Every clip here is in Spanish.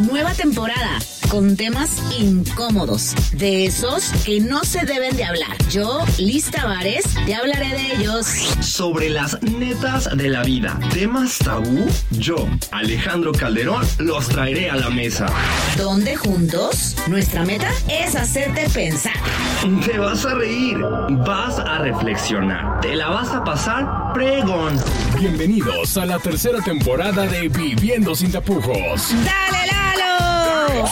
Nueva temporada con temas incómodos, de esos que no se deben de hablar. Yo, Liz Tavares, te hablaré de ellos. Sobre las netas de la vida, temas tabú, yo, Alejandro Calderón, los traeré a la mesa. Donde juntos, nuestra meta es hacerte pensar. Te vas a reír, vas a reflexionar, te la vas a pasar pregón. Bienvenidos a la tercera temporada de Viviendo sin tapujos. ¡Dale!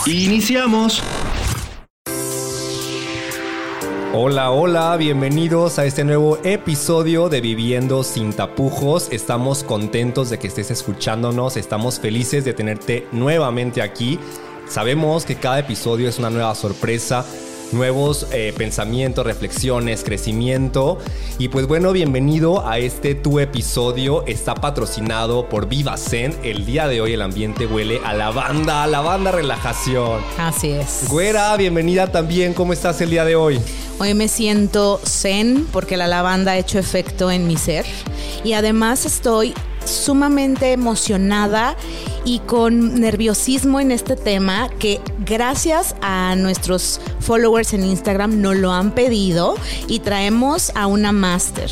Iniciamos. Hola, hola, bienvenidos a este nuevo episodio de Viviendo sin tapujos. Estamos contentos de que estés escuchándonos, estamos felices de tenerte nuevamente aquí. Sabemos que cada episodio es una nueva sorpresa, nuevos eh, pensamientos, reflexiones, crecimiento. Y pues bueno, bienvenido a este tu episodio. Está patrocinado por Viva Zen. El día de hoy el ambiente huele a lavanda, a lavanda relajación. Así es. Güera, bienvenida también. ¿Cómo estás el día de hoy? Hoy me siento zen porque la lavanda ha hecho efecto en mi ser y además estoy sumamente emocionada y con nerviosismo en este tema que gracias a nuestros followers en Instagram nos lo han pedido y traemos a una máster,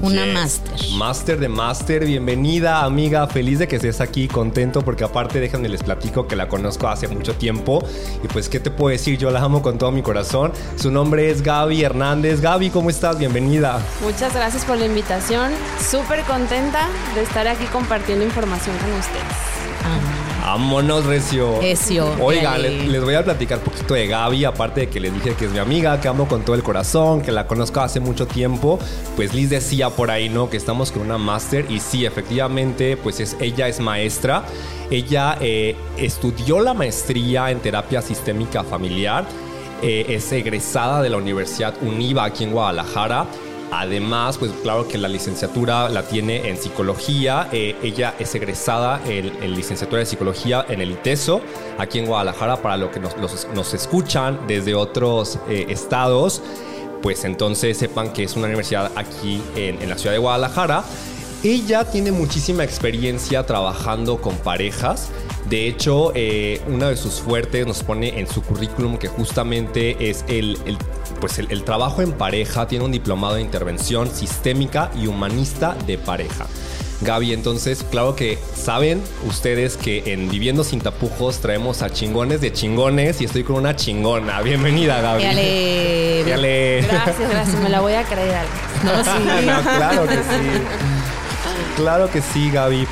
una Yes. máster. Máster de máster, bienvenida amiga, feliz de que estés aquí, contento porque aparte déjenme les platico que la conozco hace mucho tiempo y pues qué te puedo decir, yo la amo con todo mi corazón. Su nombre es Gaby Hernández. Gaby, ¿cómo estás? Bienvenida. Muchas gracias por la invitación. Súper contenta de estar aquí compartiendo información con ustedes. Vámonos, Recio. Recio, Oiga, les voy a platicar un poquito de Gaby, aparte de que les dije que es mi amiga, que amo con todo el corazón, que la conozco hace mucho tiempo. Pues Liz decía por ahí, ¿no? Que estamos con una máster y sí, efectivamente, pues es, ella es maestra. Ella eh, estudió la maestría en terapia sistémica familiar. eh, es egresada de la Universidad UNIVA aquí en Guadalajara. Además, pues claro que la licenciatura la tiene en psicología. Eh, ella es egresada en, en licenciatura de psicología en el ITESO, aquí en Guadalajara, para lo que nos, escuchan desde otros eh, estados. Pues entonces sepan que es una universidad aquí en, la ciudad de Guadalajara. Ella tiene muchísima experiencia trabajando con parejas. De hecho, eh, una de sus fuertes nos pone en su currículum que justamente es el- pues el, el trabajo en pareja. Tiene un diplomado de intervención sistémica y humanista de pareja. Gaby, entonces, claro que saben ustedes que en Viviendo sin tapujos traemos a chingones de chingones y estoy con una chingona. Bienvenida, Gaby. Dale. Dale. Gracias, gracias. Me la voy a creer. No, sí. No, claro que sí. Claro que sí, Gaby.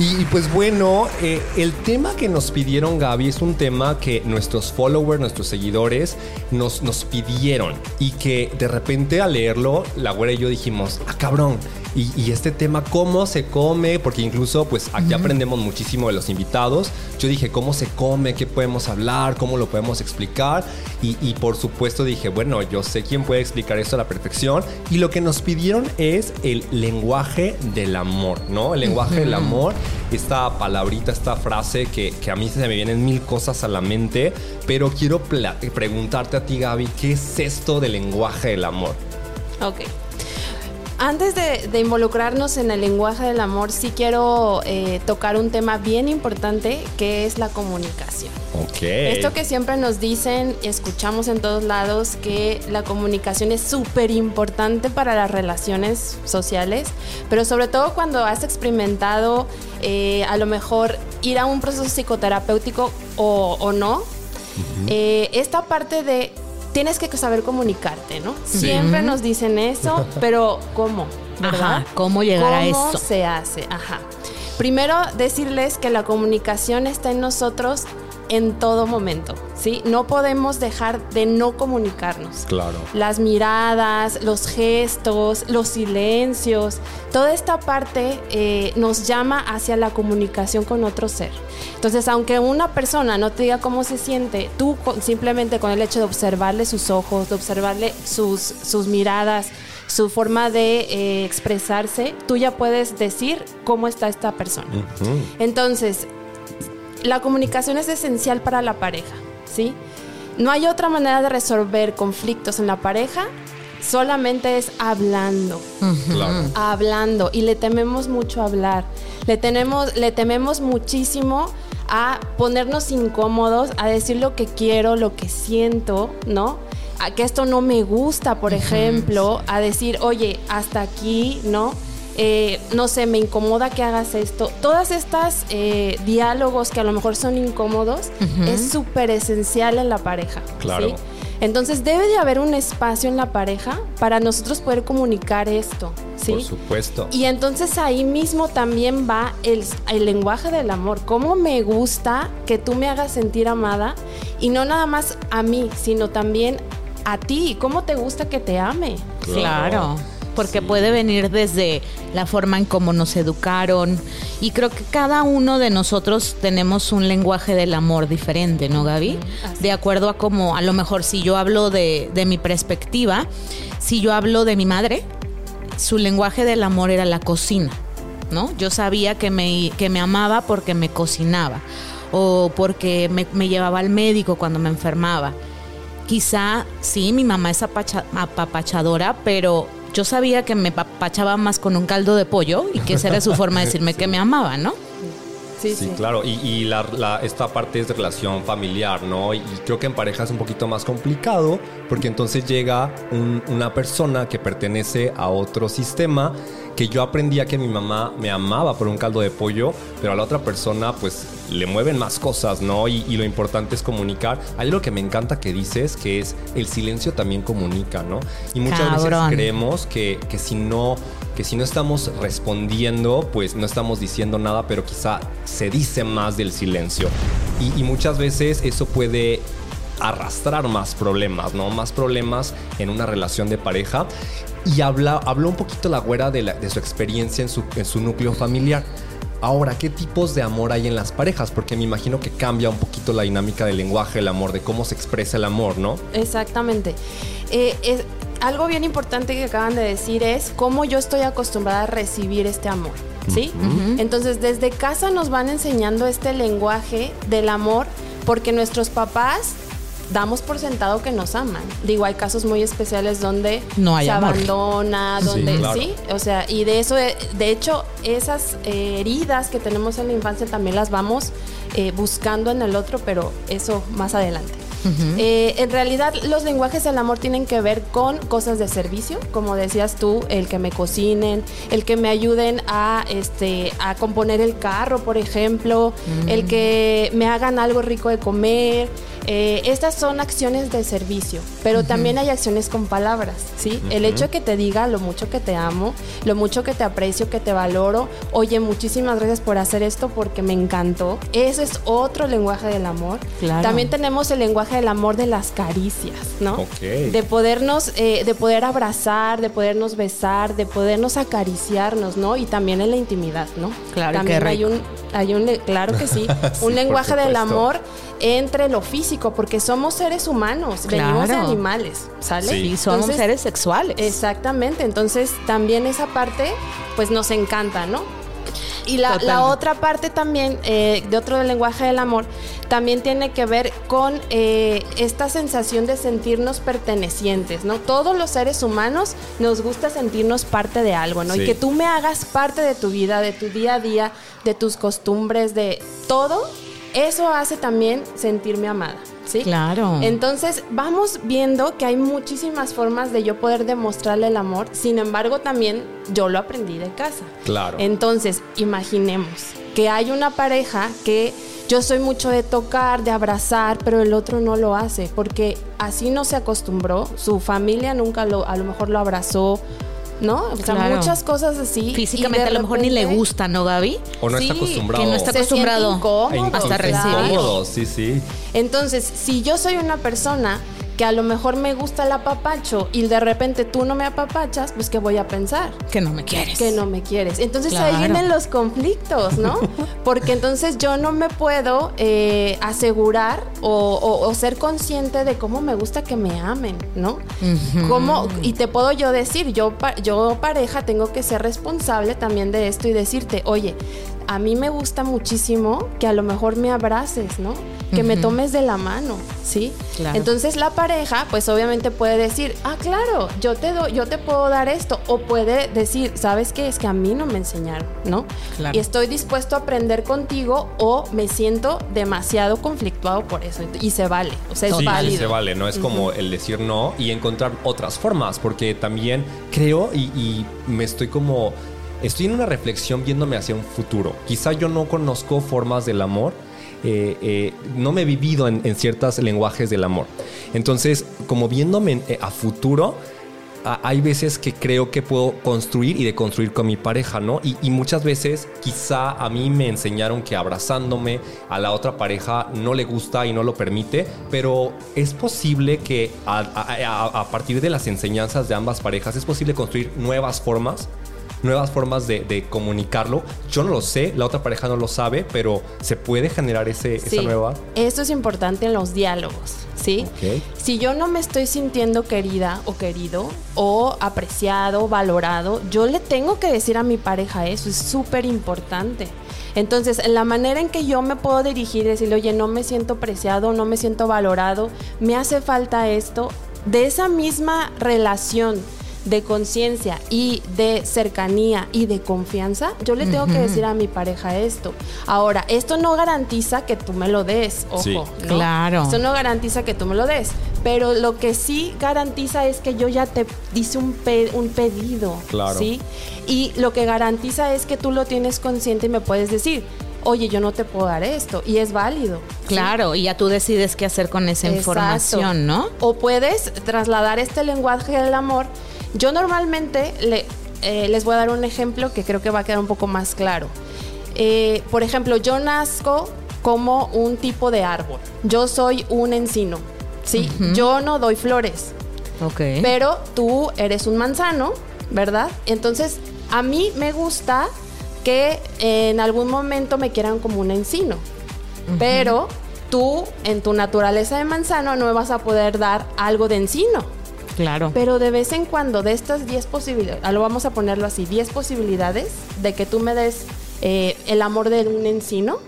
Y, pues bueno, eh, el tema que nos pidieron Gaby es un tema que nuestros followers, nuestros seguidores nos, nos pidieron y que de repente al leerlo, la güera y yo dijimos, ah cabrón, y, y este tema, ¿cómo se come? Porque incluso pues aquí aprendemos muchísimo de los invitados. Yo dije, ¿cómo se come? ¿Qué podemos hablar? ¿Cómo lo podemos explicar? Y, y por supuesto dije, bueno, yo sé quién puede explicar esto a la perfección. Y lo que nos pidieron es el lenguaje del amor, ¿no? El lenguaje del amor, esta palabrita, esta frase que, que a mí se me vienen mil cosas a la mente, pero quiero preguntarte a ti, Gaby, ¿qué es esto del lenguaje del amor? Ok. Antes de, de involucrarnos en el lenguaje del amor, sí quiero eh, tocar un tema bien importante que es la comunicación. Ok. Esto que siempre nos dicen, escuchamos en todos lados, que la comunicación es súper importante para las relaciones sociales, pero sobre todo cuando has experimentado eh, a lo mejor ir a un proceso psicoterapéutico o, o no, eh, esta parte de tienes que saber comunicarte, ¿no? Siempre nos dicen eso, pero ¿cómo? ¿Verdad? Ajá, ¿cómo llegar a ¿Cómo esto? se hace? Ajá. Primero, decirles que la comunicación está en nosotros en todo momento, ¿sí? No podemos dejar de no comunicarnos. Claro. Las miradas, los gestos, los silencios, toda esta parte eh, nos llama hacia la comunicación con otro ser. Entonces, aunque una persona no te diga cómo se siente, tú con- simplemente con el hecho de observarle sus ojos, de observarle sus, sus miradas, su forma de eh, expresarse, tú ya puedes decir cómo está esta persona. Entonces, la comunicación es esencial para la pareja, ¿sí? No hay otra manera de resolver conflictos en la pareja, solamente es hablando, Claro. hablando y le tememos mucho hablar. Le tenemos le tememos muchísimo a ponernos incómodos, a decir lo que quiero, lo que siento, ¿no? A que esto no me gusta, por ejemplo, a decir, oye, hasta aquí, ¿no? Eh, no sé, me incomoda que hagas esto. Todas estas eh, diálogos que a lo mejor son incómodos es súper esencial en la pareja. Claro. ¿sí? Entonces debe de haber un espacio en la pareja para nosotros poder comunicar esto, ¿sí? Por supuesto. Y entonces ahí mismo también va el, el lenguaje del amor. Cómo me gusta que tú me hagas sentir amada y no nada más a mí, sino también a ti. ¿Cómo te gusta que te ame? Claro. Porque puede venir desde la forma en cómo nos educaron. Y creo que cada uno de nosotros tenemos un lenguaje del amor diferente, ¿no, Gaby? así De acuerdo a cómo, a lo mejor si yo hablo de, de mi perspectiva, si yo hablo de mi madre, su lenguaje del amor era la cocina, ¿no? Yo sabía que me, que me amaba porque me cocinaba o porque me, me llevaba al médico cuando me enfermaba. Quizá sí, mi mamá es apacha- apapachadora, pero yo sabía que me apapachaba más con un caldo de pollo y que esa era su forma de decirme que me amaba, ¿no? Sí, Sí, sí. claro. Y, y la- la- esta parte es de relación familiar, ¿no? Y, y creo que en pareja es un poquito más complicado porque entonces llega un- una persona que pertenece a otro sistema que yo aprendía que mi mamá me amaba por un caldo de pollo, pero a la otra persona pues le mueven más cosas, ¿no? Y, y lo importante es comunicar. Hay algo que me encanta que dices, que es el silencio también comunica, ¿no? Y muchas Cabrón. veces creemos que, que si no que si no estamos respondiendo, pues no estamos diciendo nada, pero quizá se dice más del silencio. Y, y muchas veces eso puede arrastrar más problemas, ¿no? Más problemas en una relación de pareja. Y habla, habló un poquito la güera de, la- de su experiencia en su, en su núcleo familiar. Ahora, ¿qué tipos de amor hay en las parejas? Porque me imagino que cambia un poquito la dinámica del lenguaje, el amor, de cómo se expresa el amor, ¿no? Exactamente. Eh, es- algo bien importante que acaban de decir es cómo yo estoy acostumbrada a recibir este amor. ¿Sí? Entonces, desde casa nos van enseñando este lenguaje del amor porque nuestros papás damos por sentado que nos aman. Digo, hay casos muy especiales donde No hay se amor. abandona, Sí, donde claro. sí, o sea, y de eso, de, de hecho, esas eh, heridas que tenemos en la infancia también las vamos eh, buscando en el otro, pero eso más adelante. Eh, en realidad, los lenguajes del amor tienen que ver con cosas de servicio, como decías tú, el que me cocinen, el que me ayuden a, este, a componer el carro, por ejemplo, el que me hagan algo rico de comer. Eh, estas son acciones de servicio, pero también hay acciones con palabras, ¿sí? El hecho de que te diga lo mucho que te amo, lo mucho que te aprecio, que te valoro, oye, muchísimas gracias por hacer esto porque me encantó. Eso es otro lenguaje del amor. Claro. También tenemos el lenguaje del amor de las caricias, ¿no? Ok. De podernos, eh, de poder abrazar, de podernos besar, de podernos acariciarnos, ¿no? Y también en la intimidad, ¿no? Claro, también hay un, hay un, claro que sí, un lenguaje del amor entre lo físico, porque somos seres humanos, venimos de animales, ¿sale? Sí. Y somos Entonces, seres sexuales. Exactamente, entonces también esa parte pues nos encanta, ¿no? Y la, la otra parte también, eh, de otro lenguaje del amor, también tiene que ver con eh, esta sensación de sentirnos pertenecientes, ¿no? Todos los seres humanos nos gusta sentirnos parte de algo, ¿no? Sí. Y que tú me hagas parte de tu vida, de tu día a día, de tus costumbres, de todo, eso hace también sentirme amada, ¿sí? Claro. Entonces vamos viendo que hay muchísimas formas de yo poder demostrarle el amor, sin embargo también yo lo aprendí de casa. Claro. Entonces imaginemos que hay una pareja que yo soy mucho de tocar, de abrazar, pero el otro no lo hace porque así no se acostumbró, su familia nunca lo, a lo mejor lo abrazó, ¿no? O sea, Claro. muchas cosas así. Físicamente a lo mejor ni le gusta, ¿no, Gaby? o no sí, está acostumbrado. que no está Se acostumbrado incómodo, E incluso hasta recibir. incómodo, sí, sí. Entonces, si yo soy una persona que a lo mejor me gusta el apapacho y de repente tú no me apapachas, pues ¿qué voy a pensar? Que no me quieres. Que no me quieres. Entonces ahí vienen los conflictos, ¿no? Porque entonces yo no me puedo eh, asegurar o, o- o ser consciente de cómo me gusta que me amen, ¿no? Cómo- y te puedo yo decir, yo, yo pareja tengo que ser responsable también de esto y decirte, oye, a mí me gusta muchísimo que a lo mejor me abraces, ¿no? que me tomes de la mano, ¿sí? Claro. Entonces la pareja, pues obviamente puede decir, ah, claro, yo te doy, yo te puedo dar esto, o puede decir, sabes qué es que a mí no me enseñaron, ¿no? Claro. Y estoy dispuesto a aprender contigo, o me siento demasiado conflictuado por eso, y se vale, o sea, es Sí, sí, válido. se vale, ¿no? Es como el decir no y encontrar otras formas, porque también creo y, y me estoy como... Estoy en una reflexión viéndome hacia un futuro. Quizá yo no conozco formas del amor, eh, eh, no me he vivido en, en ciertos lenguajes del amor. Entonces, como viéndome eh, a futuro, hay veces que creo que puedo construir y deconstruir con mi pareja, ¿no? Y, muchas veces quizá a mí me enseñaron que abrazándome a la otra pareja no le gusta y no lo permite, pero es posible que a partir de las enseñanzas de ambas parejas es posible construir nuevas formas. Nuevas formas de, de comunicarlo. Yo no lo sé, la otra pareja no lo sabe, pero se puede generar ese, Sí, esa nueva. Esto es importante en los diálogos, ¿sí? Ok. Si yo no me estoy sintiendo querida o querido o apreciado, valorado, yo le tengo que decir a mi pareja eso, es súper importante. Entonces, la manera en que yo me puedo dirigir y decirle, oye, no me siento apreciado, no me siento valorado, me hace falta esto, de esa misma relación de conciencia y de cercanía y de confianza, yo le tengo que decir a mi pareja esto. Ahora, esto no garantiza que tú me lo des, ojo. Sí. ¿no? Claro. Esto no garantiza que tú me lo des, pero lo que sí garantiza es que yo ya te hice un, pe- un pedido, Claro. ¿sí? Y lo que garantiza es que tú lo tienes consciente y me puedes decir, oye, yo no te puedo dar esto, y es válido. ¿sí? Claro, y ya tú decides qué hacer con esa Exacto. información, ¿no? O puedes trasladar este lenguaje del amor. Yo normalmente le- eh, les voy a dar un ejemplo que creo que va a quedar un poco más claro. Eh, por ejemplo, yo nazco como un tipo de árbol. Yo soy un encino, ¿sí? Yo no doy flores, Ok. pero tú eres un manzano, ¿verdad? Entonces, a mí me gusta que en algún momento me quieran como un encino, pero tú en tu naturaleza de manzano no me vas a poder dar algo de encino. Claro. Pero de vez en cuando, de estas 10 posibilidades, lo vamos a ponerlo así, 10 posibilidades de que tú me des eh, el amor de un encino,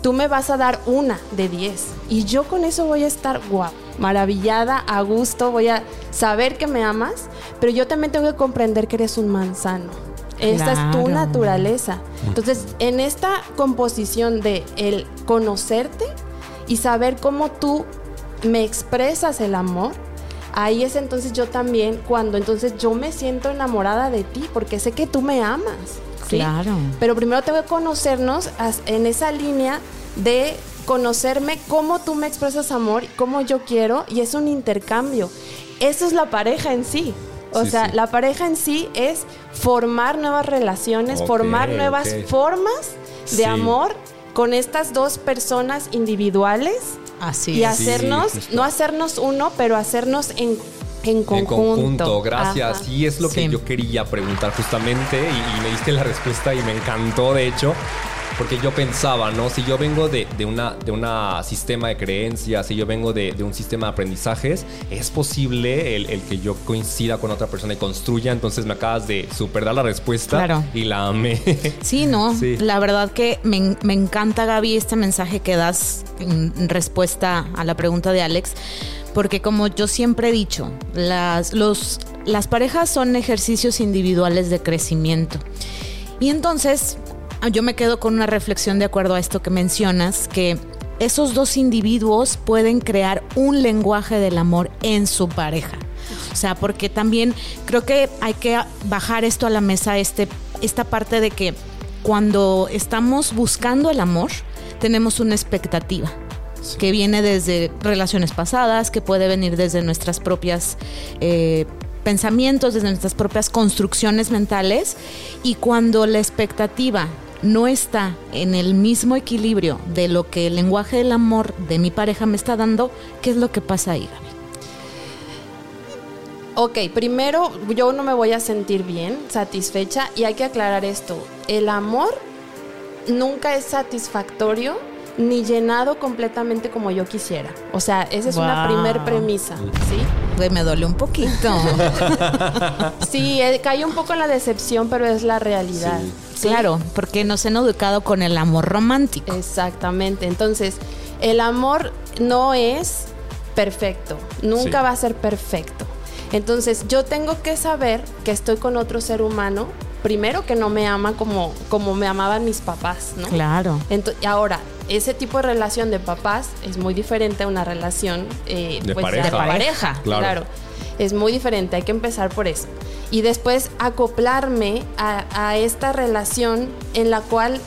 tú me vas a dar una de 10. Y yo con eso voy a estar guau, maravillada, a gusto, voy a saber que me amas, pero yo también tengo que comprender que eres un manzano. Esta es tu naturaleza. Entonces, en esta composición de el conocerte y saber cómo tú me expresas el amor, ahí es entonces yo también cuando entonces yo me siento enamorada de ti porque sé que tú me amas. ¿sí? Claro. Pero primero tengo que conocernos en esa línea de conocerme cómo tú me expresas amor, cómo yo quiero y es un intercambio. Eso es la pareja en sí. O Sí, sea, sí. la pareja en sí es formar nuevas relaciones, formar nuevas formas de Sí. amor con estas dos personas individuales Así y es. hacernos, no hacernos uno, pero hacernos en, en conjunto. En conjunto, gracias. Ajá. Y es lo que Sí. yo quería preguntar justamente y, y me diste la respuesta y me encantó, de hecho, porque yo pensaba, ¿no? Si yo vengo de, de una de una sistema de creencias, si yo vengo de, de un sistema de aprendizajes, es posible el, el que yo coincida con otra persona y construya. Entonces me acabas de super dar la respuesta Claro. y la amé. Sí, no, Sí. la verdad que me, me encanta, Gaby, este mensaje que das en en respuesta a la pregunta de Alex, porque como yo siempre he dicho, las, los, las parejas son ejercicios individuales de crecimiento. Y entonces yo me quedo con una reflexión de acuerdo a esto que mencionas, que esos dos individuos pueden crear un lenguaje del amor en su pareja. O sea, porque también creo que hay que bajar esto a la mesa, este, esta parte de que cuando estamos buscando el amor, tenemos una expectativa que viene desde relaciones pasadas, que puede venir desde nuestras propias eh, pensamientos, desde nuestras propias construcciones mentales. Y cuando la expectativa no está en el mismo equilibrio de lo que el lenguaje del amor de mi pareja me está dando, ¿qué es lo que pasa ahí, Gaby? Ok, primero yo no me voy a sentir bien, satisfecha, y hay que aclarar esto. El amor nunca es satisfactorio ni llenado completamente como yo quisiera. O sea, esa es una primer premisa, ¿sí? Güey, me dolió un poquito. Sí, eh, cae un poco en la decepción, pero es la realidad. Sí. ¿sí? Claro, porque nos han educado con el amor romántico. Exactamente. Entonces, El amor no es perfecto, nunca Sí. va a ser perfecto. Entonces yo tengo que saber que estoy con otro ser humano, primero que no me ama como, como me amaban mis papás, ¿no? Claro. Ento- y ahora, ese tipo de relación de papás es muy diferente a una relación eh, De pues, ya pareja. de pareja. Claro. Claro. Es muy diferente, hay que empezar por eso. Y después acoplarme a, a esta relación en la cual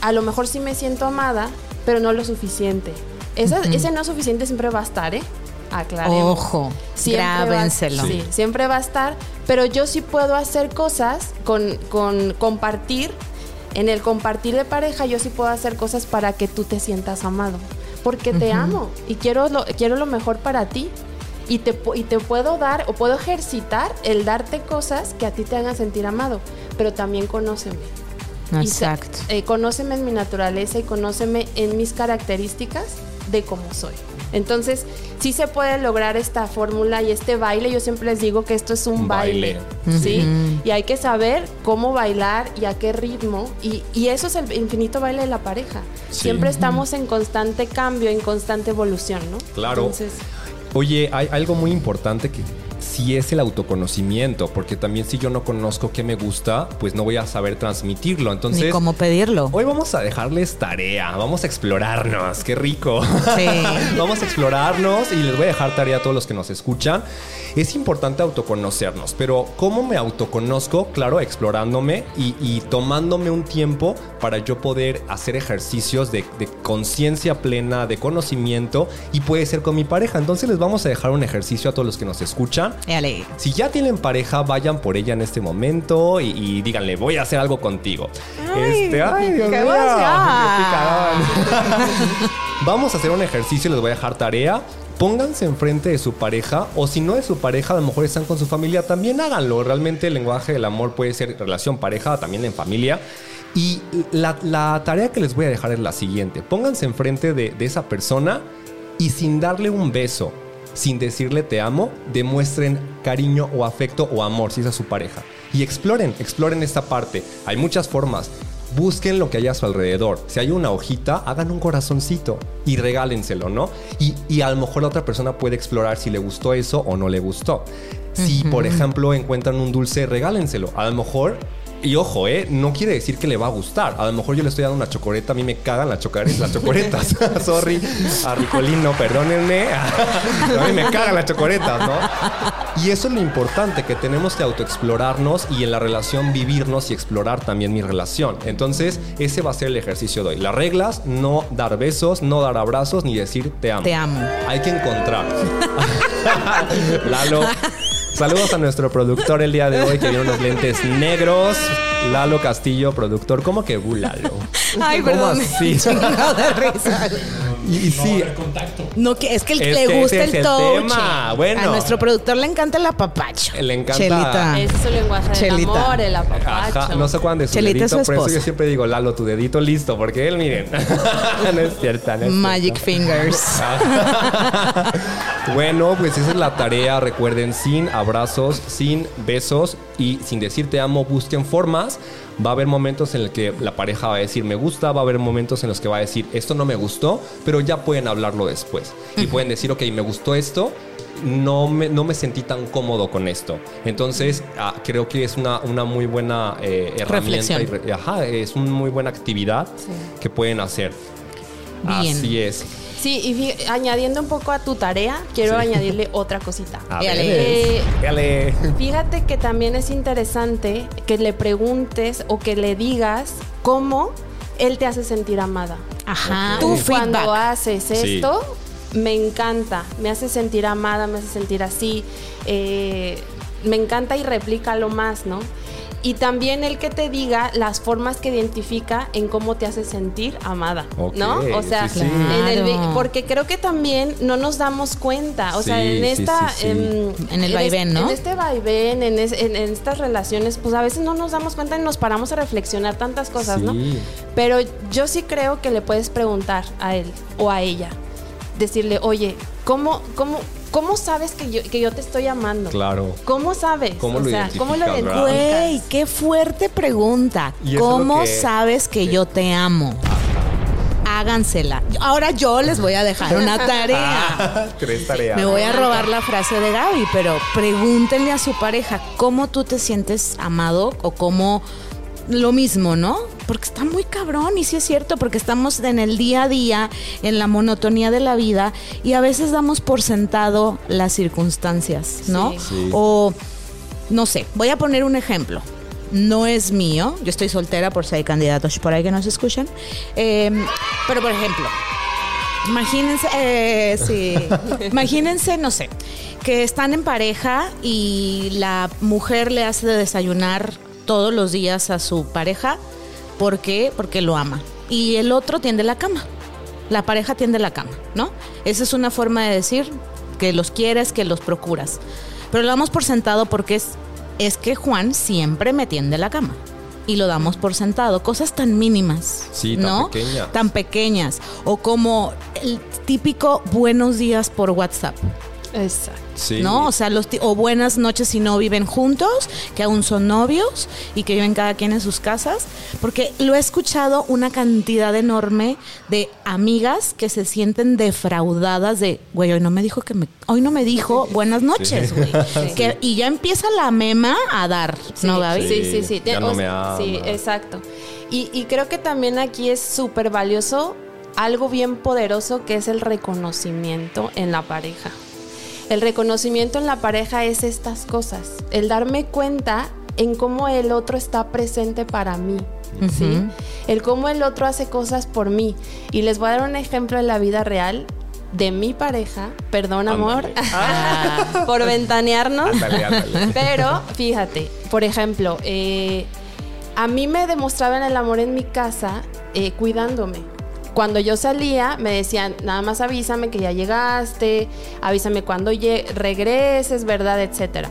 a lo mejor sí me siento amada, pero no lo suficiente. Esa- Ese no suficiente siempre va a estar, ¿eh? Aclaremos. Ojo, Siempre va- grábenselo. sí, siempre va a estar, pero yo sí puedo hacer cosas con, con compartir. En el compartir de pareja yo sí puedo hacer cosas para que tú te sientas amado, porque te amo y quiero lo, quiero lo mejor para ti. Y te, y te puedo dar o puedo ejercitar el darte cosas que a ti te hagan sentir amado, pero también conóceme. Y Exacto. eh, conóceme en mi naturaleza y conóceme en mis características de cómo soy. Entonces, sí se puede lograr esta fórmula y este baile. Yo siempre les digo que esto es un Un baile, baile. ¿sí? Y hay que saber cómo bailar y a qué ritmo. Y, y eso es el infinito baile de la pareja. Sí. Siempre estamos en constante cambio, en constante evolución, ¿no? Claro. Entonces, Oye, hay algo muy importante que sí es el autoconocimiento, porque también si yo no conozco qué me gusta, pues no voy a saber transmitirlo. Entonces, Ni cómo pedirlo. hoy vamos a dejarles tarea, vamos a explorarnos, qué rico. Sí. vamos a explorarnos y les voy a dejar tarea a todos los que nos escuchan. Es importante autoconocernos, pero ¿cómo me autoconozco? Claro, explorándome y, y tomándome un tiempo para yo poder hacer ejercicios de, de conciencia plena, de conocimiento y puede ser con mi pareja. Entonces les vamos a dejar un ejercicio a todos los que nos escuchan. Si ya tienen pareja, vayan por ella en este momento y, y díganle, voy a hacer algo contigo. este, ay, Dios qué mío. Vamos a hacer un ejercicio, les voy a dejar tarea. Pónganse enfrente de su pareja o si no de su pareja, a lo mejor están con su familia, también háganlo. Realmente el lenguaje del amor puede ser relación pareja, también en familia. Y la, tarea que les voy a dejar es la siguiente. Pónganse enfrente de, de esa persona y sin darle un beso, sin decirle te amo, demuestren cariño o afecto o amor si es a su pareja. Y exploren, exploren esta parte. Hay muchas formas. Busquen lo que hay a su alrededor. Si hay una hojita, hagan un corazoncito y regálenselo, ¿no? Y, y a lo mejor la otra persona puede explorar si le gustó eso o no le gustó. Si, por ejemplo, encuentran un dulce, regálenselo. A lo mejor y ojo, ¿eh? No quiere decir que le va a gustar. A lo mejor yo le estoy dando una chocoreta. A mí me cagan las, chocoretas, las chocoretas. Sorry. A Ricolino, perdónenme. a mí me cagan las chocoretas, ¿no? Y eso es lo importante, que tenemos que autoexplorarnos y en la relación vivirnos y explorar también mi relación. Entonces, ese va a ser el ejercicio de hoy. Las reglas, no dar besos, no dar abrazos, ni decir te amo. Te amo. Hay que encontrar. Lalo. Saludos a nuestro productor el día de hoy que viene unos lentes negros. Lalo Castillo, productor. ¿Cómo que bu, Lalo? Ay, ¿Cómo perdón. así? Chingado de risa. Y, y sí, No, que es que Es le que gusta ese el es el touch. tema. Bueno. A nuestro productor le encanta el apapacho. Le encanta- Chelita. ese es el lenguaje del Chelita. amor, el apapacho. Ajá, no se acuerdan de su Chelita es dedito, su por eso esposa. yo siempre digo, Lalo, tu dedito listo, porque él, miren, no es cierta, no es Magic cierta. fingers. Bueno, pues esa es la tarea. Recuerden, sin abrazos, sin besos y sin decir te amo, busquen formas. Va a haber momentos en los que la pareja va a decir me gusta, va a haber momentos en los que va a decir esto no me gustó, pero ya pueden hablarlo después. Y pueden decir, ok, me gustó esto, no me, no me sentí tan cómodo con esto. Entonces, ah, creo que es una, una muy buena eh, herramienta. Y re- ajá, es una muy buena actividad Sí. que pueden hacer. Bien. Así es. Sí, y fí- añadiendo un poco a tu tarea, quiero Sí. añadirle otra cosita. A Dale. ver. Eh, Dale. Fíjate que también es interesante que le preguntes o que le digas cómo él te hace sentir amada. Ajá. Tú cuando feedback. haces Sí. esto, me encanta, me hace sentir amada, me hace sentir así, eh, me encanta y replícalo más, ¿no? Y también el que te diga las formas que identifica en cómo te hace sentir amada, Ok, ¿no? O sea, sí, sí. en el vi- Claro. porque creo que también no nos damos cuenta, o sea, en esta... sí, sí. em, En el vaivén, ¿no? En este vaivén, en, es- en- en estas relaciones, pues a veces no nos damos cuenta y nos paramos a reflexionar tantas cosas, ¿no? Pero yo sí creo que le puedes preguntar a él o a ella, decirle, oye, ¿cómo, cómo, cómo sabes que yo, que yo te estoy amando? Claro. ¿Cómo sabes? ¿Cómo lo ¿cómo lo identificas, verdad? identificas? Güey, qué fuerte pregunta. Lo ¿Cómo que- sabes que yo te amo? hágansela. Ahora yo les voy a dejar una tarea. Tres tareas. Me voy a robar la frase de Gaby, pero pregúntenle a su pareja cómo tú te sientes amado o cómo lo mismo, ¿no? Porque está muy cabrón y sí es cierto, porque estamos en el día a día, en la monotonía de la vida y a veces damos por sentado las circunstancias, ¿no? Sí. Sí. O, no sé, voy a poner un ejemplo. No es mío, yo estoy soltera por si hay candidatos por ahí que nos escuchan. Eh, pero, por ejemplo, Imagínense, eh, sí. Imagínense, no sé, que están en pareja y la mujer le hace de desayunar todos los días a su pareja. ¿Por qué? Porque lo ama. Y el otro tiende la cama. La pareja tiende la cama, ¿no? Esa es una forma de decir que los quieres, que los procuras. Pero lo damos por sentado porque es, es que Juan siempre me tiende la cama. Y lo damos por sentado. Cosas tan mínimas. Sí, tan ¿no? pequeñas. Tan pequeñas. O como el típico buenos días por WhatsApp. Exacto. Sí. ¿No? O sea, los o buenas noches si no viven juntos, que aún son novios y que viven cada quien en sus casas. Porque lo he escuchado una cantidad enorme de amigas que se sienten defraudadas de, güey, hoy no me dijo que me, hoy no me dijo buenas noches, güey. Que- Y ya empieza la mema a dar, ¿no, Gaby? Sí, sí, sí. Ya no me Sí, exacto. Y, y creo que también aquí es súper valioso algo bien poderoso que es el reconocimiento en la pareja. El reconocimiento en la pareja es estas cosas, el darme cuenta en cómo el otro está presente para mí. ¿sí? El cómo el otro hace cosas por mí. Y les voy a dar un ejemplo en la vida real de mi pareja. Perdón, amor, por ventanearnos. Ándale, ándale. Pero fíjate, por ejemplo, eh, a mí me demostraban el amor en mi casa eh, cuidándome. Cuando yo salía, me decían, nada más avísame que ya llegaste, avísame cuando regreses, ¿verdad? Etcétera.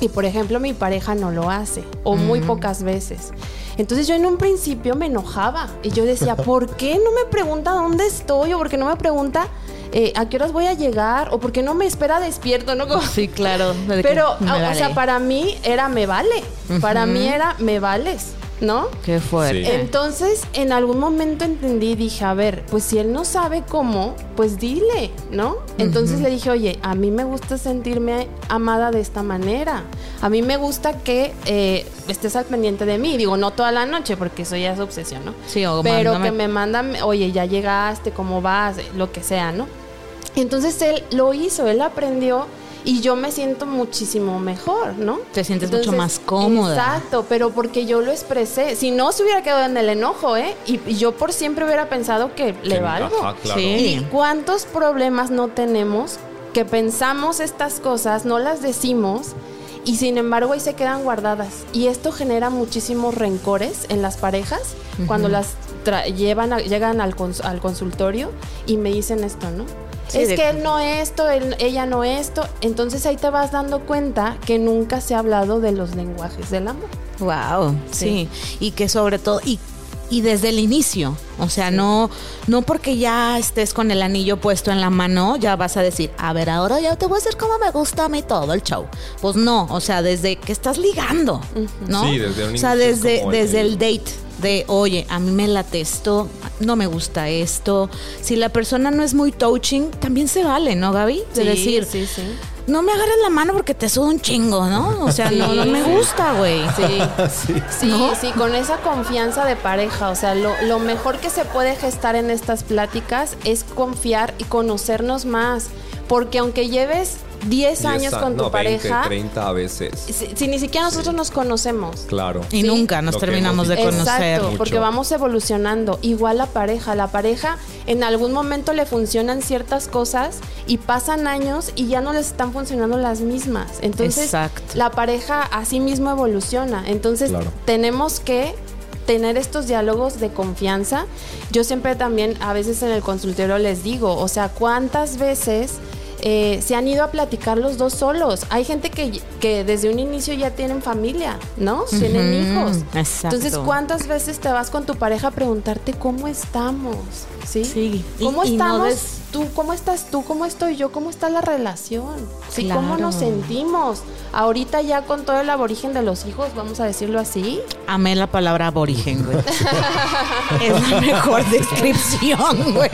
Y por ejemplo, mi pareja no lo hace, o muy pocas veces. Entonces yo en un principio me enojaba y yo decía, ¿por qué no me pregunta dónde estoy? O por qué no me pregunta eh, a qué horas voy a llegar? O por qué no me espera despierto, ¿no? Como- Sí, claro. pero, me o- o vale. sea, para mí era me vale. Para mí era me vales, ¿no? Qué fuerte. Sí. Entonces, en algún momento entendí y dije, a ver, pues si él no sabe cómo, pues dile, ¿no? Entonces le dije, oye, a mí me gusta sentirme amada de esta manera. A mí me gusta que eh, estés al pendiente de mí. Digo, no toda la noche, porque eso ya es obsesión, ¿no? Sí, o Pero mándame- que me mandan, oye, ya llegaste, ¿cómo vas? Lo que sea, ¿no? Entonces él lo hizo, él aprendió y yo me siento muchísimo mejor, ¿no? Te sientes mucho más cómoda. Exacto, pero porque yo lo expresé. Si no, se hubiera quedado en el enojo, ¿eh? Y, y yo por siempre hubiera pensado que le Que- valgo. ajá, claro. Sí. ¿Y cuántos problemas no tenemos que pensamos estas cosas, no las decimos y sin embargo ahí se quedan guardadas? Y esto genera muchísimos rencores en las parejas cuando las tra- llevan a- llegan al, cons- al consultorio y me dicen esto, ¿no? Sí, es de- que él no esto, él- ella no esto. Entonces ahí te vas dando cuenta que nunca se ha hablado de los lenguajes del amor. Wow, sí. Y que sobre todo, y, y desde el inicio, o sea, no, no porque ya estés con el anillo puesto en la mano, ya vas a decir, a ver, ahora ya te voy a hacer como me gusta a mí todo el show. Pues no, o sea, desde que estás ligando, ¿no? Sí, desde un O sea, inicio es desde, el- desde el date. De, oye, a mí me late esto, no me gusta esto. Si la persona no es muy touching, también se vale, ¿no, Gaby? De Sí, decir, sí, sí. no me agarres la mano porque te suda un chingo, ¿no? O sea, Sí, no, no me gusta, güey. Sí, sí, sí, con esa confianza de pareja. O sea, lo, lo mejor que se puede gestar en estas pláticas es confiar y conocernos más. Porque aunque lleves 10 Diez años a- con tu no, 20, pareja, 30 a veces. si, si ni siquiera nosotros nos conocemos. Claro. Y Sí. nunca nos Lo terminamos de conocer. Exacto, mucho. porque vamos evolucionando. Igual la pareja, la pareja en algún momento le funcionan ciertas cosas y pasan años y ya no les están funcionando las mismas. Entonces, Exacto. la pareja así mismo evoluciona. Entonces, Claro. tenemos que tener estos diálogos de confianza. Yo siempre también, a veces en el consultorio les digo, o sea, ¿cuántas veces eh, se han ido a platicar los dos solos? Hay gente que, que desde un inicio ya tienen familia, ¿no? Tienen hijos. exacto. Entonces, ¿cuántas veces te vas con tu pareja a preguntarte cómo estamos? ¿Sí? Sí. ¿Cómo y, y estamos? no des tú, ¿cómo estás tú? ¿Cómo estoy yo? ¿Cómo está la relación? Sí, ¿cómo nos sentimos? Ahorita ya con todo el aborigen de los hijos, vamos a decirlo así. Amé la palabra aborigen, güey. es la mejor descripción, güey.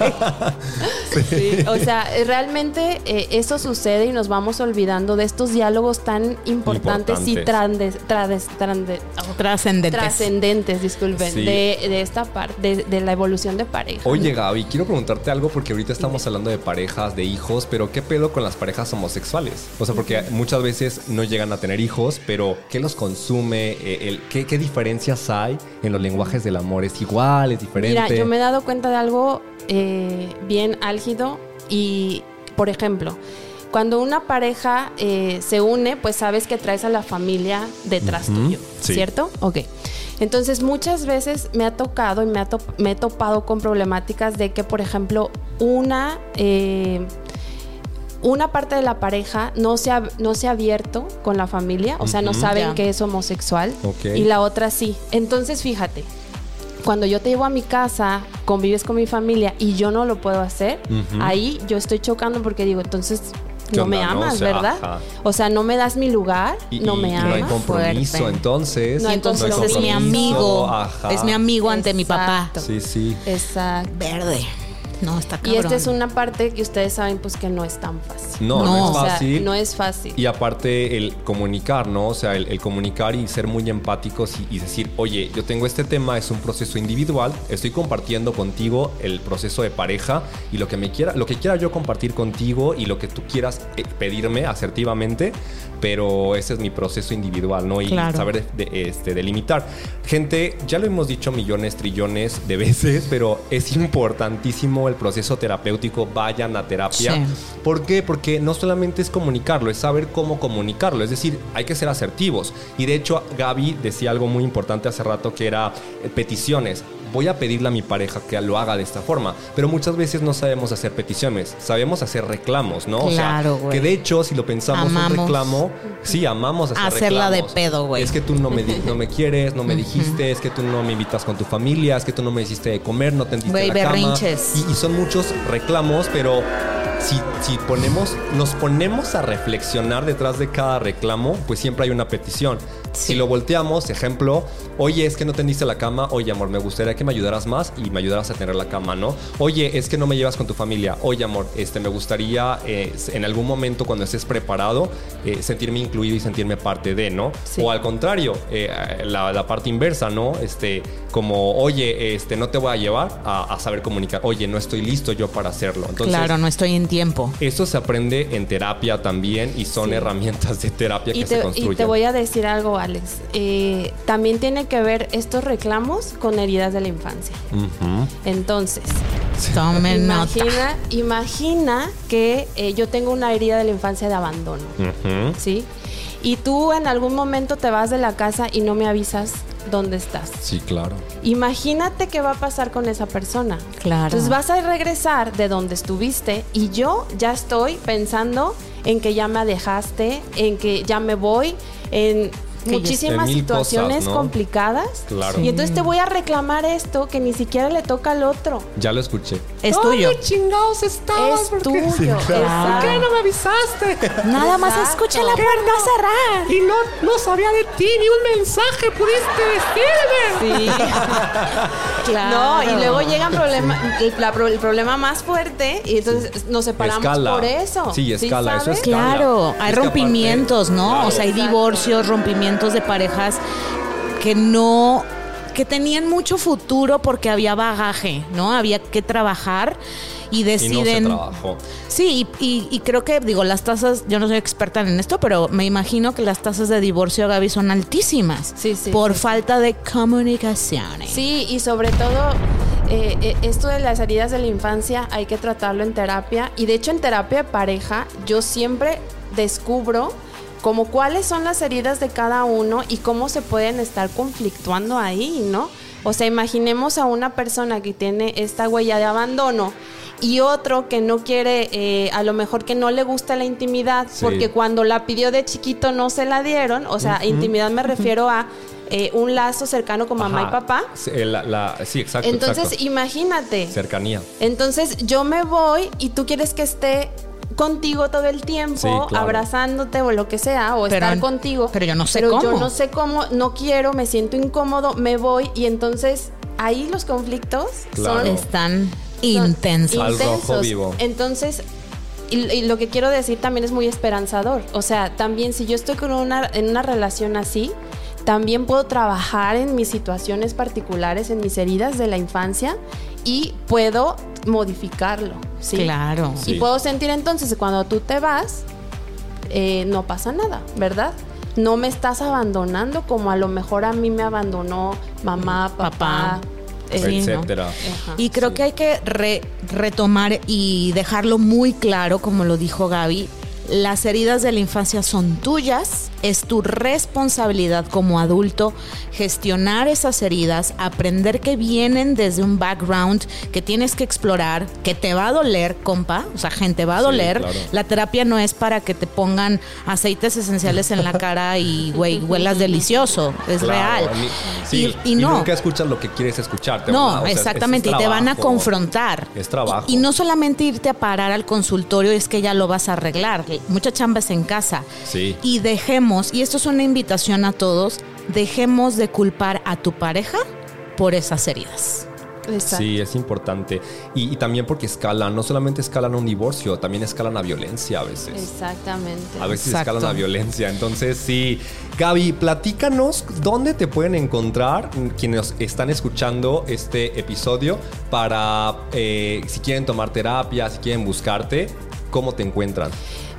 Sí, o sea, realmente eh, eso sucede y nos vamos olvidando de estos diálogos tan importantes y Importantes. trandes- trades- trande- Trascendentes. trascendentes, disculpen, Sí. de, de esta parte, de, de la evolución de pareja. Oye Gaby, quiero preguntarte algo porque ahorita estamos hablando de parejas, de hijos, pero ¿qué pedo con las parejas homosexuales? O sea, porque muchas veces no llegan a tener hijos, pero ¿qué los consume? Eh, el- ¿qué, qué diferencias hay en los lenguajes del amor? ¿Es igual? ¿Es diferente? Mira, yo me he dado cuenta de algo eh, bien álgido y, por ejemplo, cuando una pareja eh, se une, pues sabes que traes a la familia detrás tuyo, sí. ¿cierto? Ok. Entonces muchas veces me ha tocado y me, ha to- me he topado con problemáticas de que, por ejemplo, una... eh, una parte de la pareja no se ha, no se ha abierto con la familia, o sea, no saben que es homosexual Ok. y la otra sí. Entonces, fíjate, cuando yo te llevo a mi casa, convives con mi familia y yo no lo puedo hacer, ahí yo estoy chocando porque digo, entonces ¿Qué no me onda, amas, O sea, ¿verdad? ajá. O sea, no me das mi lugar, Y- no me y no hay amas. compromiso, Fuerte. entonces. No hay Entonces es mi amigo. Ajá. Es mi amigo ante mi papá. Sí, sí. Exacto. Verde. No, está Y cabrón. esta es una parte que ustedes saben pues que no es tan fácil. No, no, No. es O sea, fácil. no es fácil. Y aparte el comunicar, ¿no? O sea, el, el comunicar y ser muy empáticos y, y decir, oye, yo tengo este tema, es un proceso individual, estoy compartiendo contigo el proceso de pareja y lo que me quiera, lo que quiera yo compartir contigo y lo que tú quieras eh, pedirme asertivamente, pero ese es mi proceso individual, ¿no? Y Claro. saber de- de- este, delimitar. Gente, ya lo hemos dicho millones, trillones de veces, pero es importantísimo el proceso terapéutico, vayan a terapia. Sí. ¿Por qué? Porque no solamente es comunicarlo, es saber cómo comunicarlo. Es decir, hay que ser asertivos. Y de hecho, Gaby decía algo muy importante hace rato que era eh, peticiones. Voy a pedirle a mi pareja que lo haga de esta forma. Pero muchas veces no sabemos hacer peticiones, sabemos hacer reclamos, ¿no? Claro, o sea, güey. que de hecho, si lo pensamos, Amamos. un reclamo, sí, amamos hacer Hacerla de reclamos. pedo, güey. Es que tú no me, no me quieres, no me dijiste, es que tú no me invitas con tu familia, es que tú no me hiciste de comer, no tendiste Güey, la cama. berrinches. Y, y son muchos reclamos, pero si, si ponemos, nos ponemos a reflexionar detrás de cada reclamo, pues siempre hay una petición. Si lo volteamos, ejemplo, oye, es que no tendiste la cama, oye, amor, me gustaría que me ayudaras más y me ayudaras a tener la cama, ¿no? Oye, es que no me llevas con tu familia, oye, amor, este, me gustaría eh, en algún momento cuando estés preparado eh, sentirme incluido y sentirme parte de, ¿no? Sí. O al contrario, eh, la, la parte inversa, ¿no? Este, como, oye, este, no te voy a llevar a, a saber comunicar, oye, no estoy listo yo para hacerlo. Entonces, claro, no estoy en tiempo. eso se aprende en terapia también y son Sí. herramientas de terapia Y que se te, y construyen. te voy a decir algo, Alex. Eh, también tiene que ver estos reclamos con heridas de la infancia. Entonces, Tomen nota. imagina, imagina que eh, yo tengo una herida de la infancia de abandono. ¿sí? Y tú en algún momento te vas de la casa y no me avisas dónde estás. Sí, claro. Imagínate qué va a pasar con esa persona. Claro. Entonces vas a regresar de donde estuviste y yo ya estoy pensando en que ya me dejaste, en que ya me voy, en muchísimas situaciones cosas, ¿no? complicadas. Claro. Y entonces te voy a reclamar esto que ni siquiera le toca al otro. Ya lo escuché. Es tuyo. chingados estabas? Es tuyo. Exacto. me avisaste? Nada más Exacto. escucha la puerta cerrar. Y no, no sabía de ti, ni un mensaje pudiste decirme. Sí. No, y luego llega el problema, el, la pro- el problema más fuerte y entonces nos separamos Escala. por eso. Sí, escala, eso sabes? es- Claro, hay Es rompimientos, aparte- ¿no? Claro. O sea, hay divorcios, rompimientos de parejas que no que tenían mucho futuro porque había bagaje, ¿no? Había que trabajar y Y no se deciden trabajó. Sí, y, y- y creo que, digo, las tasas, yo no soy experta en esto, pero me imagino que las tasas de divorcio, Gaby, son altísimas. Sí, sí, Por sí, sí. falta de comunicaciones. Sí, y sobre todo eh, eh, esto de las heridas de la infancia hay que tratarlo en terapia. Y de hecho en terapia de pareja yo siempre descubro como cuáles son las heridas de cada uno y cómo se pueden estar conflictuando ahí, ¿no? O sea, imaginemos a una persona que tiene esta huella de abandono y otro que no quiere, eh, a lo mejor que no le gusta la intimidad, Sí. porque cuando la pidió de chiquito no se la dieron, o sea, intimidad me refiero a eh, un lazo cercano con mamá y papá. Sí, eh, la- la- sí, exacto. Entonces, exacto. imagínate. Cercanía. Entonces, yo me voy y tú quieres que esté contigo todo el tiempo, Sí, claro. abrazándote o lo que sea, o Pero- estar contigo. pero yo no sé Pero yo cómo. no sé cómo, no quiero, me siento incómodo, me voy y entonces ahí los conflictos Claro. son Están son intensos. Al rojo intensos. vivo. Entonces, y, y lo que quiero decir también es muy esperanzador. O sea, también si yo estoy con una, en una relación así, también puedo trabajar en mis situaciones particulares, en mis heridas de la infancia y puedo modificarlo. ¿sí? Claro. Sí. Y puedo sentir entonces que cuando tú te vas, eh, no pasa nada, ¿verdad? No me estás abandonando como a lo mejor a mí me abandonó mamá, papá, Papá. eh, etcétera. Y creo que hay que re- retomar y dejarlo muy claro, como lo dijo Gaby, las heridas de la infancia son tuyas, es tu responsabilidad como adulto gestionar esas heridas, aprender que vienen desde un background que tienes que explorar, que te va a doler, compa, o sea, gente va a Sí, doler. claro. La terapia no es para que te pongan aceites esenciales en la cara y, güey, huelas delicioso, es Claro, real. sí, y, y no. nunca escuchas lo que quieres escuchar. te- No, o sea, exactamente, es y te van a confrontar. Es trabajo. Y, y no solamente irte a parar al consultorio, es que ya lo vas a arreglar. Mucha chamba es en casa. Sí. Y dejemos, y esto es una invitación a todos, dejemos de culpar a tu pareja por esas heridas. Exacto. Sí, es importante. Y, y también porque escalan, no solamente escalan a un divorcio, también escalan a violencia a veces. Exactamente. A veces Exacto. escalan a violencia. Entonces, sí. Gaby, platícanos dónde te pueden encontrar quienes están escuchando este episodio para eh, si quieren tomar terapia, si quieren buscarte, ¿cómo te encuentran?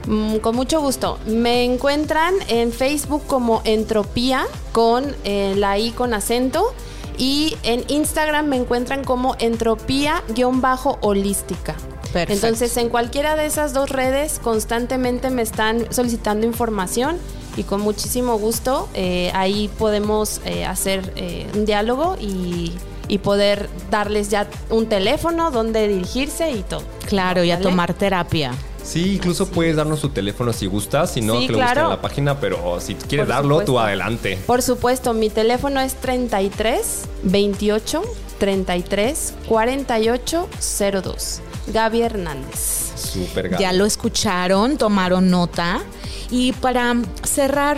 Mm, con mucho gusto. Me encuentran en Facebook como Entropía con eh, la I con acento y en Instagram me encuentran como Entropía-holística. Perfecto. Entonces en cualquiera de esas dos redes constantemente me están solicitando información y con muchísimo gusto eh, ahí podemos eh, hacer un diálogo y, y poder darles ya un teléfono donde dirigirse y todo. Claro, y a ¿Vale? tomar terapia. Sí, incluso puedes darnos tu teléfono si gustas, si no, Sí, que lo busquen claro. en la página, pero si quieres Por darlo, tú supuesto. adelante. Por supuesto, mi teléfono es 33 28 33 48 02. Gaby Hernández. Súper Gaby. Ya lo escucharon, tomaron nota. Y para cerrar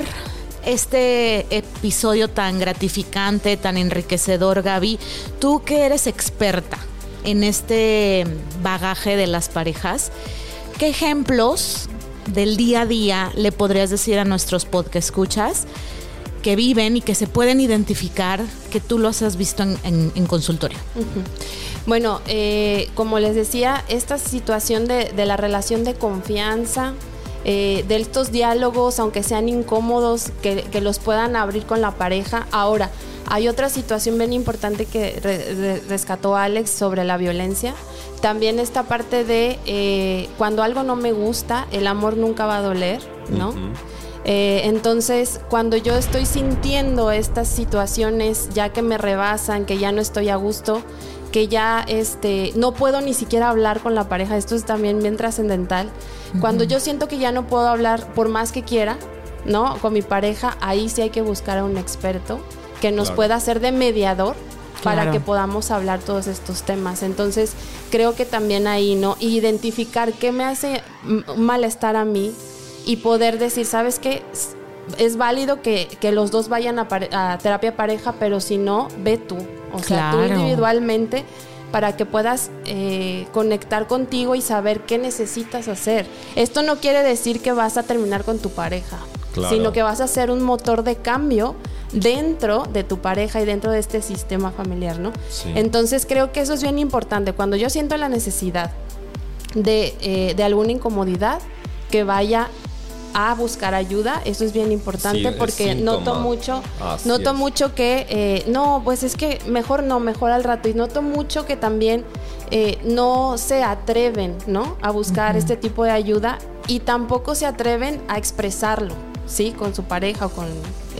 este episodio tan gratificante, tan enriquecedor, Gaby, tú que eres experta en este bagaje de las parejas, ¿qué ejemplos del día a día le podrías decir a nuestros podcast escuchas que viven y que se pueden identificar que tú los has visto en, en- en consultorio? Bueno, eh, como les decía, esta situación de, de la relación de confianza, eh, de estos diálogos, aunque sean incómodos, que, que los puedan abrir con la pareja. Ahora, hay otra situación bien importante que re- re- rescató Alex sobre la violencia. También esta parte de eh, cuando algo no me gusta, el amor nunca va a doler, ¿no? Eh, entonces, cuando yo estoy sintiendo estas situaciones ya que me rebasan, que ya no estoy a gusto, que ya este, no puedo ni siquiera hablar con la pareja, esto es también bien trascendental. Cuando yo siento que ya no puedo hablar por más que quiera, ¿no? Con mi pareja, ahí sí hay que buscar a un experto que nos Claro. pueda hacer de mediador para Claro. que podamos hablar todos estos temas. Entonces, creo que también ahí, ¿no? Identificar qué me hace mm, malestar a mí y poder decir, ¿sabes qué? Es válido que, que los dos vayan a, pare- a terapia pareja, pero si no, ve tú. O sea, tú individualmente para que puedas eh, conectar contigo y saber qué necesitas hacer. Esto no quiere decir que vas a terminar con tu pareja, Claro. sino que vas a ser un motor de cambio dentro de tu pareja y dentro de este sistema familiar, ¿no? Sí. Entonces creo que eso es bien importante. Cuando yo siento la necesidad de, eh, de alguna incomodidad, que vaya a buscar ayuda, eso es bien importante Sí, porque noto mucho, Así noto es. mucho que eh, no, pues es que mejor no, mejor al rato y noto mucho que también eh, no se atreven, ¿no? A buscar este tipo de ayuda y tampoco se atreven a expresarlo, ¿sí? Con su pareja o con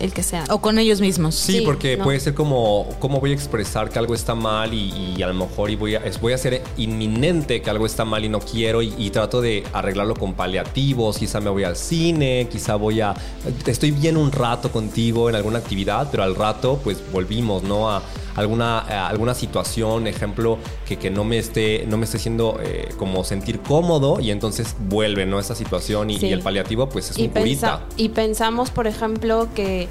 el que sea. O con ellos mismos. Sí, Sí, porque no. puede ser como cómo voy a expresar que algo está mal y, y a lo mejor y voy a, voy a ser inminente que algo está mal y no quiero y, y trato de arreglarlo con paliativos, quizá me voy al cine, quizá voy a... Estoy bien un rato contigo en alguna actividad, pero al rato pues volvimos, ¿no? A alguna, a alguna situación, ejemplo, que, que no me esté, no me esté haciendo eh, como sentir cómodo y entonces vuelve, ¿no? Esa situación y, Sí. y el paliativo pues es y, un curita. y pensamos, por ejemplo, que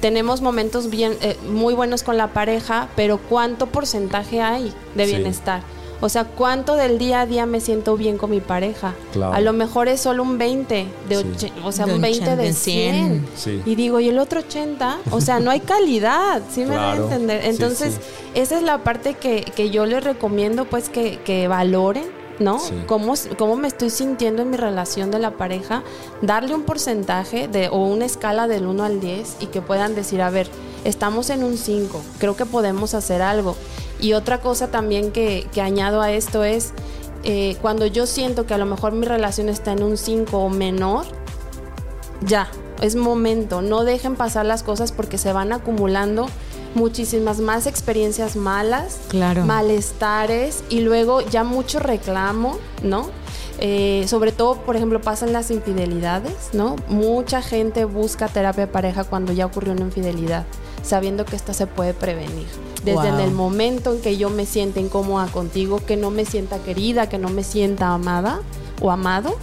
tenemos momentos bien, eh, muy buenos con la pareja, pero ¿cuánto porcentaje hay de Sí. bienestar? O sea, ¿cuánto del día a día me siento bien con mi pareja? Claro. A lo mejor es solo un 20, de Sí. o sea, De un 20 80, de 100. 100. Sí. Y digo, ¿y el otro 80? O sea, no hay calidad, ¿sí me da a Claro. entender? Sí, Entonces, sí. esa es la parte que, que yo les recomiendo, pues, que, que valoren, ¿no? Sí. ¿Cómo, cómo me estoy sintiendo en mi relación de la pareja, darle un porcentaje de, o una escala del 1 al 10 y que puedan decir, a ver, estamos en un 5, creo que podemos hacer algo. Y otra cosa también que, que añado a esto es, eh, cuando yo siento que a lo mejor mi relación está en un 5 o menor, ya, es momento, no dejen pasar las cosas porque se van acumulando muchísimas más experiencias malas, Claro. malestares y luego ya mucho reclamo, ¿no? Eh, sobre todo, por ejemplo, pasan las infidelidades, ¿no? Mucha gente busca terapia de pareja cuando ya ocurrió una infidelidad, sabiendo que esta se puede prevenir. Desde en el momento en que yo me sienta incómoda contigo, que no me sienta querida, que no me sienta amada o amado,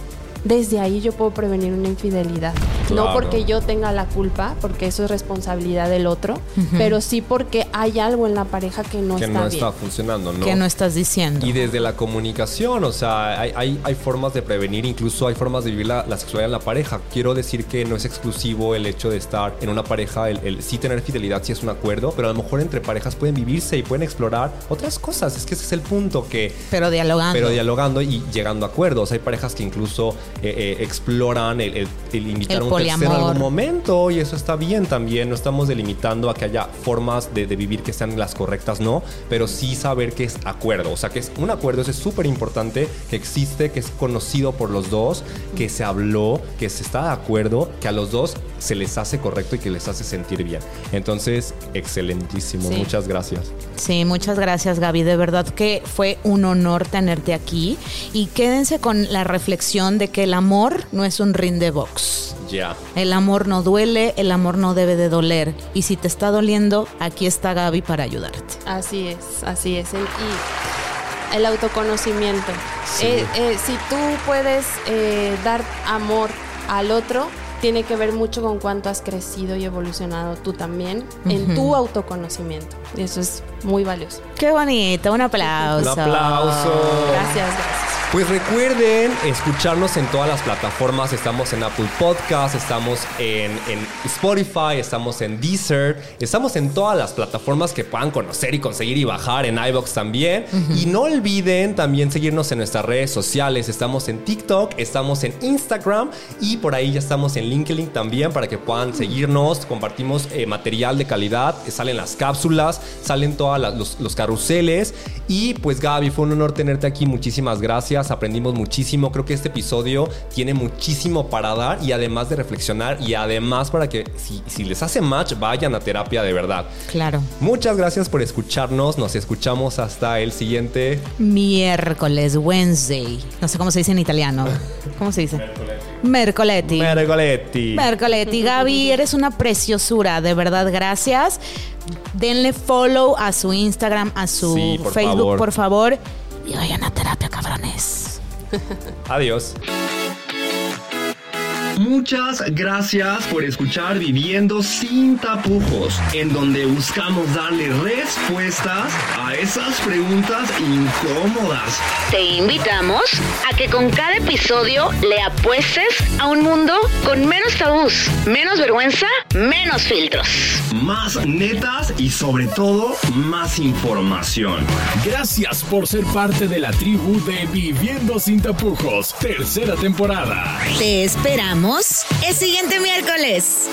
desde ahí yo puedo prevenir una infidelidad. Claro. No porque yo tenga la culpa, porque eso es responsabilidad del otro, pero sí porque hay algo en la pareja que no que está no bien. está funcionando, ¿no? Que no estás diciendo. Y desde la comunicación, o sea, hay, hay, hay formas de prevenir, incluso hay formas de vivir la, la sexualidad en la pareja. Quiero decir que no es exclusivo el hecho de estar en una pareja, el, el sí tener fidelidad, sí es un acuerdo, pero a lo mejor entre parejas pueden vivirse y pueden explorar otras cosas. Es que ese es el punto que... Pero dialogando. Pero dialogando y llegando a acuerdos. Hay parejas que incluso eh, eh, exploran el, el- el invitar El a un tercero en algún momento y eso está bien también. No estamos delimitando a que haya formas de, de vivir que sean las correctas, no, pero sí saber que es acuerdo. O sea, que es un acuerdo, eso es súper importante, que existe, que es conocido por los dos, que se habló, que se está de acuerdo, que a los dos se les hace correcto y que les hace sentir bien. Entonces, excelentísimo. Sí. Muchas gracias. Sí, muchas gracias Gaby. De verdad que fue un honor tenerte aquí. Y quédense con la reflexión de que el amor no es un ring de box. Ya. El amor no duele, el amor no debe de doler. Y si te está doliendo, aquí está Gaby para ayudarte. Así es, así es. El- y el autoconocimiento. Sí. Eh, eh, si tú puedes eh, dar amor al otro, tiene que ver mucho con cuánto has crecido y evolucionado tú también en tu autoconocimiento. Y eso es muy valioso. Qué bonito, un aplauso. Un aplauso. Gracias, gracias. Pues recuerden escucharnos en todas las plataformas. Estamos en Apple Podcast, estamos en, en Spotify, estamos en Deezer, estamos en todas las plataformas que puedan conocer y conseguir y bajar, en iBox también. Y no olviden también seguirnos en nuestras redes sociales. Estamos en TikTok, estamos en Instagram y por ahí ya estamos en LinkedIn también para que puedan seguirnos. Compartimos eh, material de calidad, salen las cápsulas, salen todos los, los carruseles. Y pues Gaby, fue un honor tenerte aquí. Muchísimas gracias. Aprendimos muchísimo. Creo que este episodio tiene muchísimo para dar y además de reflexionar y además para que si, si les hace match, vayan a terapia de verdad. Claro. Muchas gracias por escucharnos. Nos escuchamos hasta el siguiente. Miércoles, Wednesday. No sé cómo se dice en italiano. ¿Cómo se dice? Mercoletti. Mercoletti. Mercoletti, Gaby, eres una preciosura, de verdad, gracias. Denle follow a su Instagram, a su Sí, por Facebook, favor. por favor. Y vayan a terapia, cabrones. Adiós. Muchas gracias por escuchar Viviendo sin tapujos, en donde buscamos darle respuestas a esas preguntas incómodas. Te invitamos a que con cada episodio le apuestes a un mundo con menos tabús, menos vergüenza, menos filtros. Más netas y sobre todo más información. Gracias por ser parte de la tribu de Viviendo sin tapujos, tercera temporada. Te esperamos el siguiente miércoles.